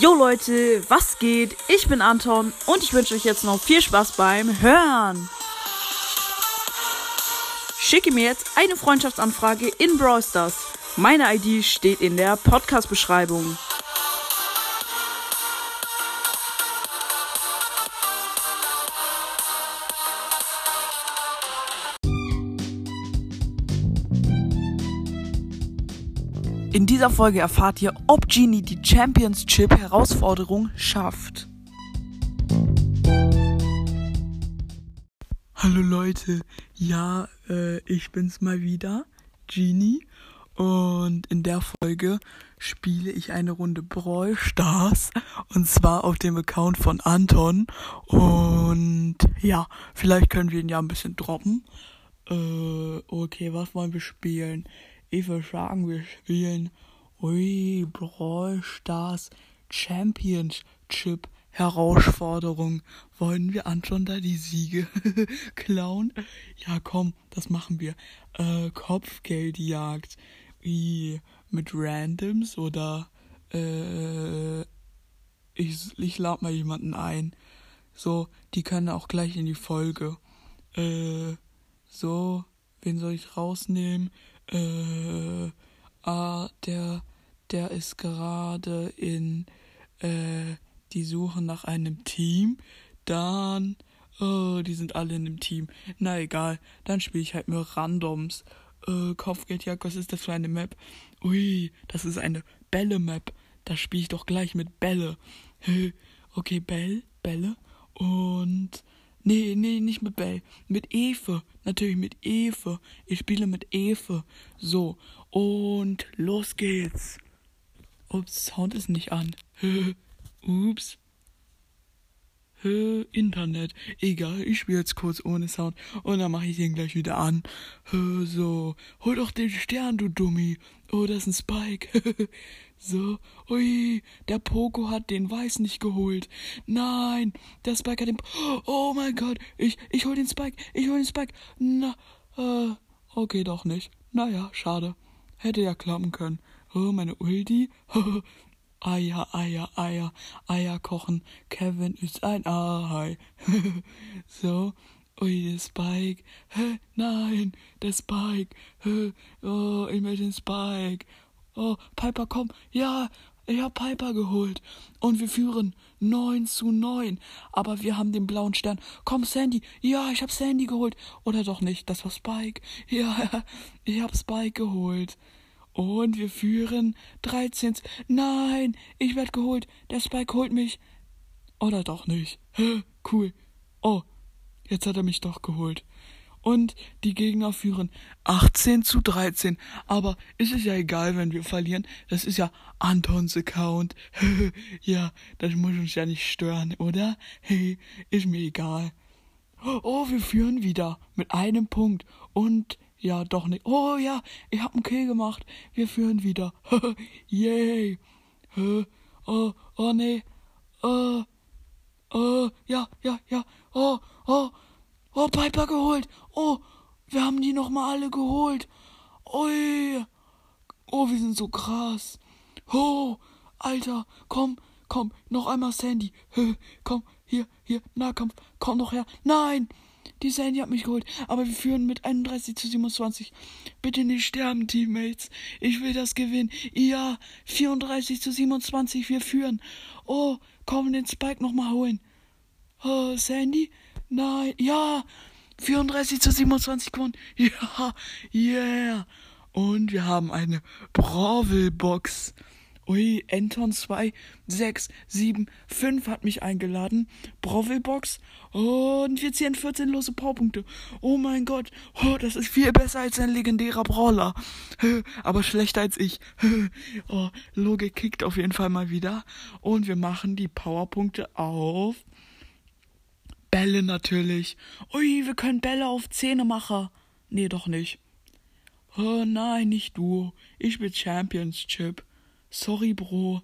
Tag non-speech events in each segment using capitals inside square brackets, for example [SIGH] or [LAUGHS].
Jo Leute, was geht? Ich bin Anton und ich wünsche euch jetzt noch viel Spaß beim Hören. Schicke mir jetzt eine Freundschaftsanfrage in Brawl Stars. Meine ID steht in der Podcast-Beschreibung. In dieser Folge erfahrt ihr, ob Genie die Championship-Herausforderung schafft. Hallo Leute, ja, äh, ich bin's mal wieder, Genie. Und in der Folge spiele ich eine Runde Brawl Stars. Und zwar auf dem Account von Anton. Und ja, vielleicht können wir ihn ja ein bisschen droppen. Äh, okay, was wollen wir spielen? Ich würde sagen, wir spielen Ui, Brawl Stars Championship Herausforderung. Wollen wir Anton da die Siege [LAUGHS] klauen? Ja, komm, das machen wir. Äh, Kopfgeldjagd. Wie mit Randoms oder äh, ich, ich lade mal jemanden ein. So, die können auch gleich in die Folge. Äh, so, wen soll ich rausnehmen? Äh, ah, der, der ist gerade in, äh, die Suche nach einem Team, dann, oh, die sind alle in dem Team. Na egal, dann spiele ich halt nur Randoms. Äh, Kopfgeldjagd, was ist das für eine Map? Ui, das ist eine Bälle-Map. Da spiele ich doch gleich mit Bälle. [LAUGHS] okay, Bell, Bälle. Und Nee, nee, nicht mit Bell. Mit Eve. Natürlich mit Eve. Ich spiele mit Eve. So. Und los geht's. Ups, Sound ist nicht an. [LAUGHS] Ups. Internet. Egal, ich spiele jetzt kurz ohne Sound und dann mache ich den gleich wieder an. So, hol doch den Stern, du Dummi. Oh, das ist ein Spike. [LAUGHS] so, ui, der Poco hat den Weiß nicht geholt. Nein, der Spike hat den. Oh mein Gott, ich, ich hol den Spike, ich hol den Spike. Na, äh, okay, doch nicht. Naja, schade. Hätte ja klappen können. Oh, meine Ulti. [LAUGHS] Eier, Eier, Eier, Eier kochen. Kevin ist ein Ei. [LAUGHS] so. Ui, der Spike. Hä? Nein, der Spike. Hä? Oh, ich möchte den Spike. Oh, Piper, komm. Ja, ich hab Piper geholt. Und wir führen 9 zu 9. Aber wir haben den blauen Stern. Komm, Sandy. Ja, ich hab Sandy geholt. Oder doch nicht. Das war Spike. [LAUGHS] Ja, ich hab Spike geholt. Und wir führen 13. Nein, ich werd geholt. Der Spike holt mich. Oder doch nicht. Cool. Oh, jetzt hat er mich doch geholt. Und die Gegner führen 18 zu 13. Aber es ist ja egal, wenn wir verlieren. Das ist ja Antons Account. [LAUGHS] ja, das muss uns ja nicht stören, oder? Hey, [LAUGHS] ist mir egal. Oh, wir führen wieder mit einem Punkt. Und ja, doch nicht. Oh ja, ich hab einen Kill gemacht. Wir führen wieder. [LAUGHS] Yay. oh, oh nee. Oh, oh, ja, ja, ja. Oh, oh, oh, Piper geholt. Oh, wir haben die nochmal alle geholt. Ui. Oh, wir sind so krass. Oh, Alter, komm, komm, noch einmal Sandy. Komm, hier, hier, Nahkampf, komm noch her. Nein, die Sandy hat mich geholt, aber wir führen mit 31 zu 27. Bitte nicht sterben, Teammates. Ich will das gewinnen. Ja, 34 zu 27, wir führen. Oh, komm, den Spike nochmal holen. Oh, Sandy? Nein, ja, 34 zu 27 gewonnen. [LAUGHS] Ja, yeah. Und wir haben eine Bravel-Box. Ui, Anton 2, 6, 7, 5 hat mich eingeladen. Brovelbox. Und wir ziehen 14 lose Powerpunkte. Oh mein Gott. Oh, das ist viel besser als ein legendärer Brawler. [LAUGHS] Aber schlechter als ich. [LAUGHS] Oh, Logik kickt auf jeden Fall mal wieder. Und wir machen die Powerpunkte auf. Bälle natürlich. Ui, wir können Bälle auf Zähne machen. Nee, doch nicht. Oh nein, nicht du. Ich bin Championship. Sorry, Bro.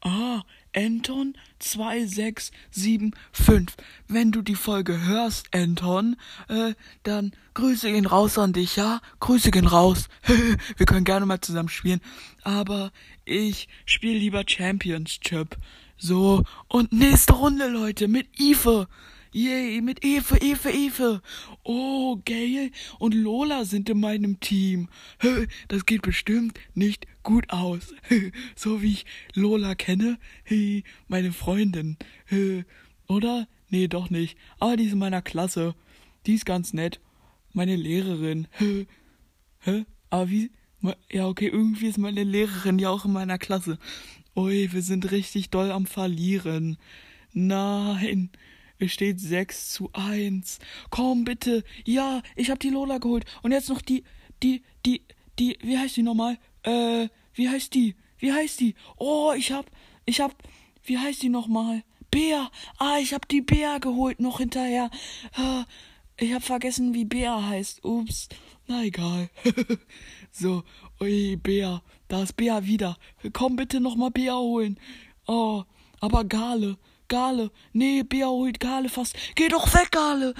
Ah, Anton 2675. Wenn du die Folge hörst, Anton, äh, dann Grüße gehen raus an dich, ja? Grüße gehen raus. [LAUGHS] Wir können gerne mal zusammen spielen. Aber ich spiele lieber Championship. So, und nächste Runde, Leute, mit Ife. Yay, mit Eve, Eve, Eve. Oh, geil. Und Lola sind in meinem Team. Das geht bestimmt nicht gut aus. So wie ich Lola kenne. Meine Freundin. Oder? Nee, doch nicht. Aber die ist in meiner Klasse. Die ist ganz nett. Meine Lehrerin. Hä? Aber wie? Ja, okay, irgendwie ist meine Lehrerin ja auch in meiner Klasse. Ui, wir sind richtig doll am Verlieren. Nein. Es steht 6 zu 1. Komm bitte. Ja, ich hab die Lola geholt. Und jetzt noch die, die, die, die, wie heißt die nochmal? Äh, wie heißt die? Wie heißt die? Oh, ich hab, ich hab, wie heißt die nochmal? Bär. Ah, ich hab die Bär geholt noch hinterher. Ah, ich hab vergessen, wie Bär heißt. Ups. Na egal. [LAUGHS] so, ui, Bär. Da ist Bär wieder. Komm bitte nochmal Bär holen. Oh, aber Gale. Gale. Nee, Bea holt Gale fast. Geh doch weg, Gale.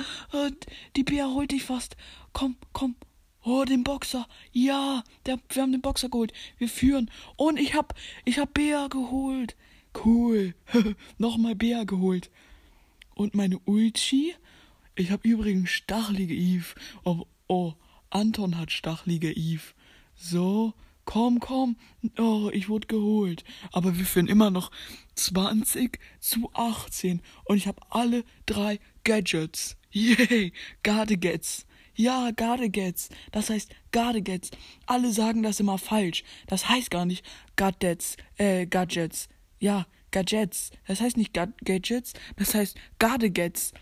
Die Bea holt dich fast. Komm, komm. Oh, den Boxer. Ja, der, wir haben den Boxer geholt. Wir führen. Und ich hab, ich hab Bea geholt. Cool. [LAUGHS] Nochmal Bea geholt. Und meine Ulchi? Ich hab übrigens stachelige Eve. Oh, oh, Anton hat stachelige Eve. So, Komm, komm. Oh, ich wurde geholt. Aber wir führen immer noch 20 zu 18. Und ich habe alle drei Gadgets. Yay, Gadgets. Ja, Gadgets. Das heißt Gadgets. Alle sagen das immer falsch. Das heißt gar nicht Gadgets, äh, Gadgets. Ja, Gadgets. Das heißt nicht Gadgets, das heißt Gadgets.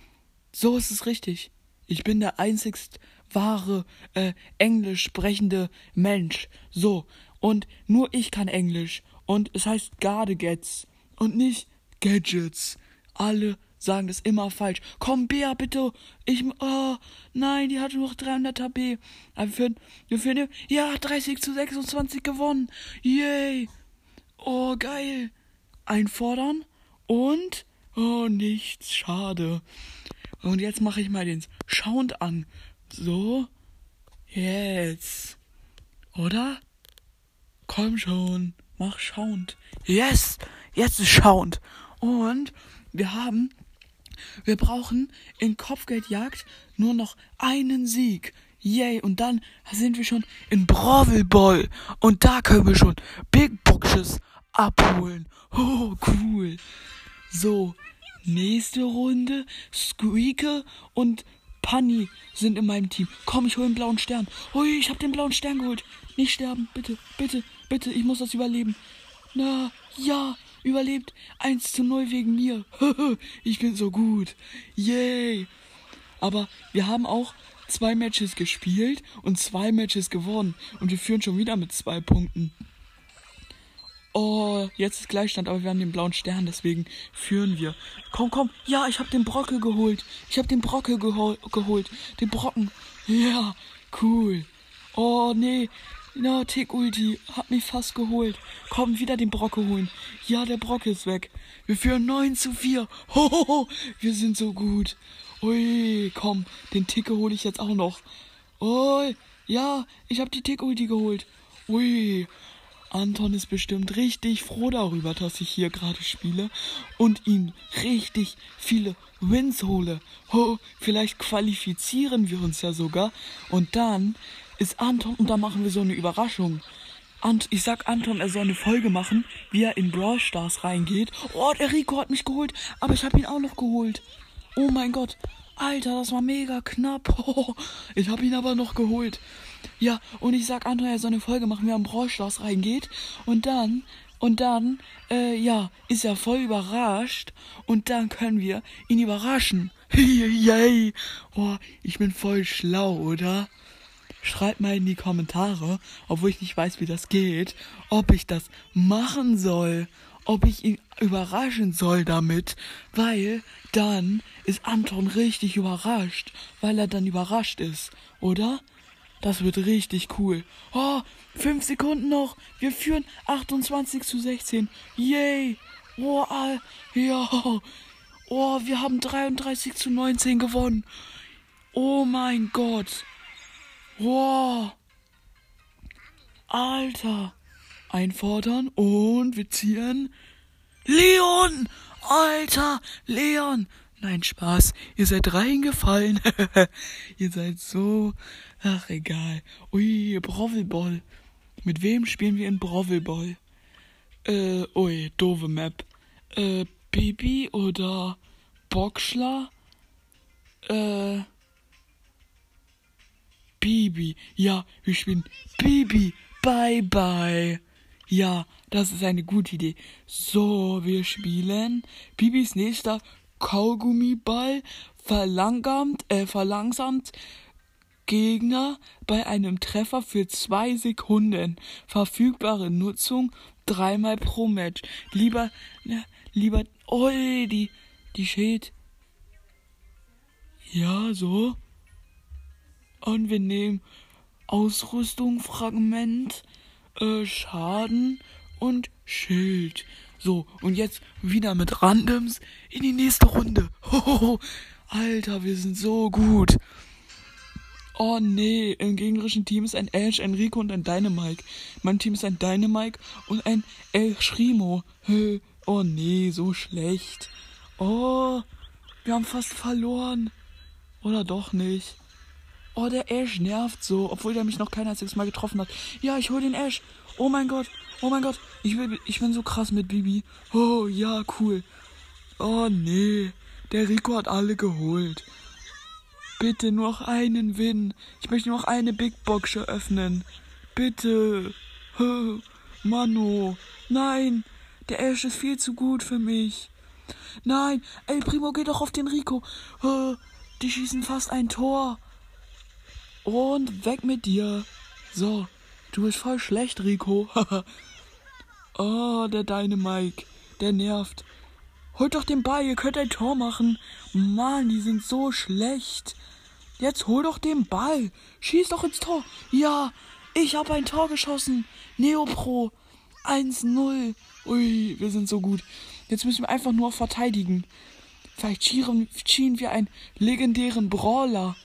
So ist es richtig. Ich bin der einzigst wahre äh, Englisch sprechende Mensch. So. Und nur ich kann Englisch. Und es heißt Gadgets. Und nicht Gadgets. Alle sagen das immer falsch. Komm, Bea, bitte. Ich, oh, nein, die hatte noch 300 HP. Aber wir führen, wir ja, 30 zu 26 gewonnen. Yay. Oh, geil. Einfordern. Und, oh, nichts, schade. Und jetzt mache ich mal den Sound an. So, jetzt. Oder? Komm schon, mach Sound. Yes, jetzt ist Sound. Und wir haben, wir brauchen in Kopfgeldjagd nur noch einen Sieg. Yay, und dann sind wir schon in Brawl Ball. Und da können wir schon Big Boxes abholen. Oh, cool. So, nächste Runde. Squeaker und Panni sind in meinem Team. Komm, ich hole den blauen Stern. Hui, ich habe den blauen Stern geholt. Nicht sterben, bitte, bitte, bitte, ich muss das überleben. Na, ja, überlebt. 1 zu 0 wegen mir. [LAUGHS] ich bin so gut. Yay. Aber wir haben auch zwei Matches gespielt und zwei Matches gewonnen. Und wir führen schon wieder mit zwei Punkten. Oh, jetzt ist Gleichstand, aber wir haben den blauen Stern, deswegen führen wir. Komm, komm. Ja, ich habe den Brocke geholt. Ich habe den Brocke gehol geholt. Den Brocken. Ja, cool. Oh, nee. Na, no, Tick Ulti hat mich fast geholt. Komm, wieder den Brocke holen. Ja, der Brocke ist weg. Wir führen 9 zu 4. [LAUGHS] Hohoho, wir sind so gut. Ui, komm, den Ticke hole ich jetzt auch noch. Oh, ja, ich habe die Tick Ulti geholt. Ui, Anton ist bestimmt richtig froh darüber, dass ich hier gerade spiele und ihn richtig viele Wins hole. Oh, vielleicht qualifizieren wir uns ja sogar. Und dann ist Anton, und da machen wir so eine Überraschung. Und ich sag Anton, er soll eine Folge machen, wie er in Brawl Stars reingeht. Oh, der Rico hat mich geholt, aber ich habe ihn auch noch geholt. Oh mein Gott. Alter, das war mega knapp. [LAUGHS] Ich habe ihn aber noch geholt. Ja, und ich sag Andrea, er soll eine Folge machen, wie er am Braulschloss reingeht. Und dann, und dann, äh, ja, ist er voll überrascht. Und dann können wir ihn überraschen. [LAUGHS] Yay! Oh, ich bin voll schlau, oder? Schreibt mal in die Kommentare, obwohl ich nicht weiß, wie das geht, ob ich das machen soll ob ich ihn überraschen soll damit, weil dann ist Anton richtig überrascht, weil er dann überrascht ist, oder? Das wird richtig cool. Oh, fünf Sekunden noch. Wir führen 28 zu 16. Yay. Oh, ja. Oh, wir haben 33 zu 19 gewonnen. Oh mein Gott. Wow. Alter. Einfordern und wir ziehen. Leon! Alter! Leon! Nein, Spaß. Ihr seid reingefallen. [LAUGHS] Ihr seid so. Ach, egal. Ui, Brovelball. Mit wem spielen wir in Brovelball? Äh, ui, doofe Map. Äh, Bibi oder Boxler? Äh. Bibi. Ja, wir spielen Bibi. Bye bye. Ja, das ist eine gute Idee. So, wir spielen Bibis nächster Kaugummiball verlangsamt, äh, verlangsamt Gegner bei einem Treffer für zwei Sekunden. Verfügbare Nutzung dreimal pro Match. Lieber, ne, lieber, oh, die, die Schild. Ja, so. Und wir nehmen Ausrüstung, Fragment, äh, Schaden und Schild. So, und jetzt wieder mit Randoms in die nächste Runde. [LAUGHS] Hohoho. Alter, wir sind so gut. Oh nee, im gegnerischen Team ist ein Ash, ein Rico und ein Dynamike. Mein Team ist ein Dynamike und ein El Schrimo. Oh nee, so schlecht. Oh, wir haben fast verloren. Oder doch nicht. Oh, der Ash nervt so, obwohl der mich noch kein einziges Mal getroffen hat. Ja, ich hol den Ash. Oh mein Gott. Oh mein Gott. Ich, will, ich bin so krass mit Bibi. Oh, ja, cool. Oh, nee. Der Rico hat alle geholt. Bitte nur noch einen Win. Ich möchte nur noch eine Big Box eröffnen. Bitte. Mano. Nein. Der Ash ist viel zu gut für mich. Nein. El Primo geht doch auf den Rico. Die schießen fast ein Tor. Und weg mit dir. So, du bist voll schlecht, Rico. [LAUGHS] oh, der Dynamike. Der nervt. Holt doch den Ball, ihr könnt ein Tor machen. Mann, die sind so schlecht. Jetzt hol doch den Ball. Schieß doch ins Tor. Ja, ich habe ein Tor geschossen. Neopro. 1-0. Ui, wir sind so gut. Jetzt müssen wir einfach nur verteidigen. Vielleicht schienen wir einen legendären Brawler.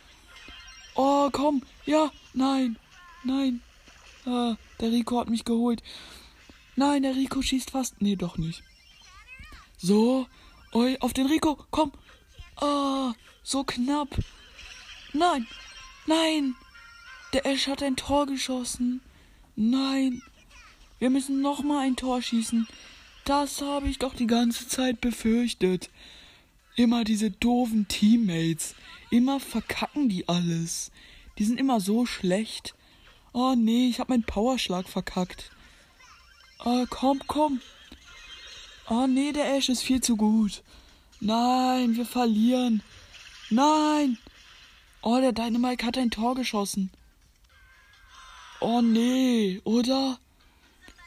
Oh, komm. Ja, nein. Nein. Ah, der Rico hat mich geholt. Nein, der Rico schießt fast. Nee, doch nicht. So. Oi, auf den Rico. Komm. Ah, so knapp. Nein. Nein. Der Ash hat ein Tor geschossen. Nein. Wir müssen noch mal ein Tor schießen. Das habe ich doch die ganze Zeit befürchtet. Immer diese doofen Teammates. Immer verkacken die alles. Die sind immer so schlecht. Oh nee, ich hab meinen Powerschlag verkackt. Oh, komm, komm. Oh nee, der Ash ist viel zu gut. Nein, wir verlieren. Nein. Oh, der Dynamite hat ein Tor geschossen. Oh nee, oder?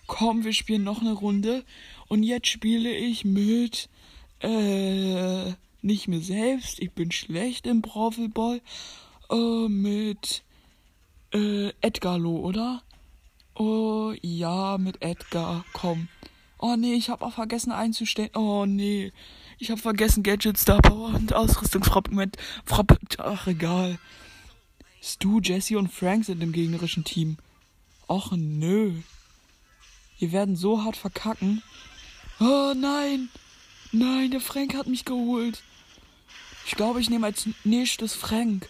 Komm, wir spielen noch eine Runde. Und jetzt spiele ich mit äh, nicht mir selbst. Ich bin schlecht im Bravelball. Äh, mit äh, Edgarlo, oder? Oh, ja, mit Edgar. Komm. Oh nee, ich habe auch vergessen einzustellen. Oh nee. Ich habe vergessen Gadget Star Power und Ausrüstungsfragment. Ach egal. Stu, Jesse und Frank sind im gegnerischen Team. Och nö. Wir werden so hart verkacken. Oh nein. Nein, der Frank hat mich geholt. Ich glaube, ich nehme als nächstes Frank.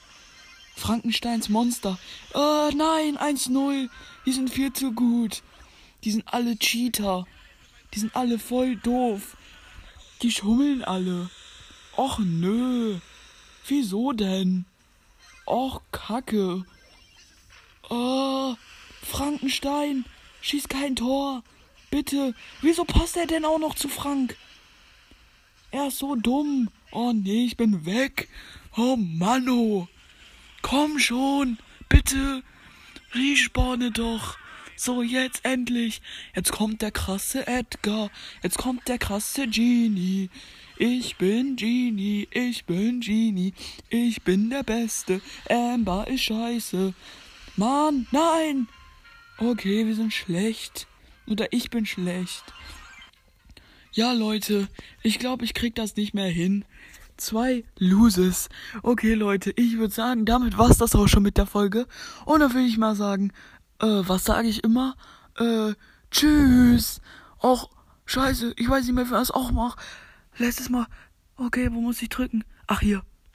Frankensteins Monster. Oh nein, 1-0. Die sind viel zu gut. Die sind alle Cheater. Die sind alle voll doof. Die schummeln alle. Och nö. Wieso denn? Och, Kacke. Oh, Frankenstein. Schieß kein Tor. Bitte. Wieso passt er denn auch noch zu Frank? Er ist so dumm. Oh nee, ich bin weg. Oh Manno. Komm schon. Bitte. Respawne doch. So, jetzt endlich. Jetzt kommt der krasse Edgar. Jetzt kommt der krasse Genie. Ich bin Genie, ich bin Genie, ich bin der Beste. Amber ist scheiße. Mann, nein! Okay, wir sind schlecht. Oder ich bin schlecht. Ja, Leute, ich glaube, ich krieg das nicht mehr hin. Zwei Loses. Okay, Leute, ich würde sagen, damit war's das auch schon mit der Folge. Und dann würde ich mal sagen, äh, was sage ich immer? Äh, tschüss. Och, scheiße, ich weiß nicht mehr, wer das auch macht. Letztes Mal. Okay, wo muss ich drücken? Ach, hier.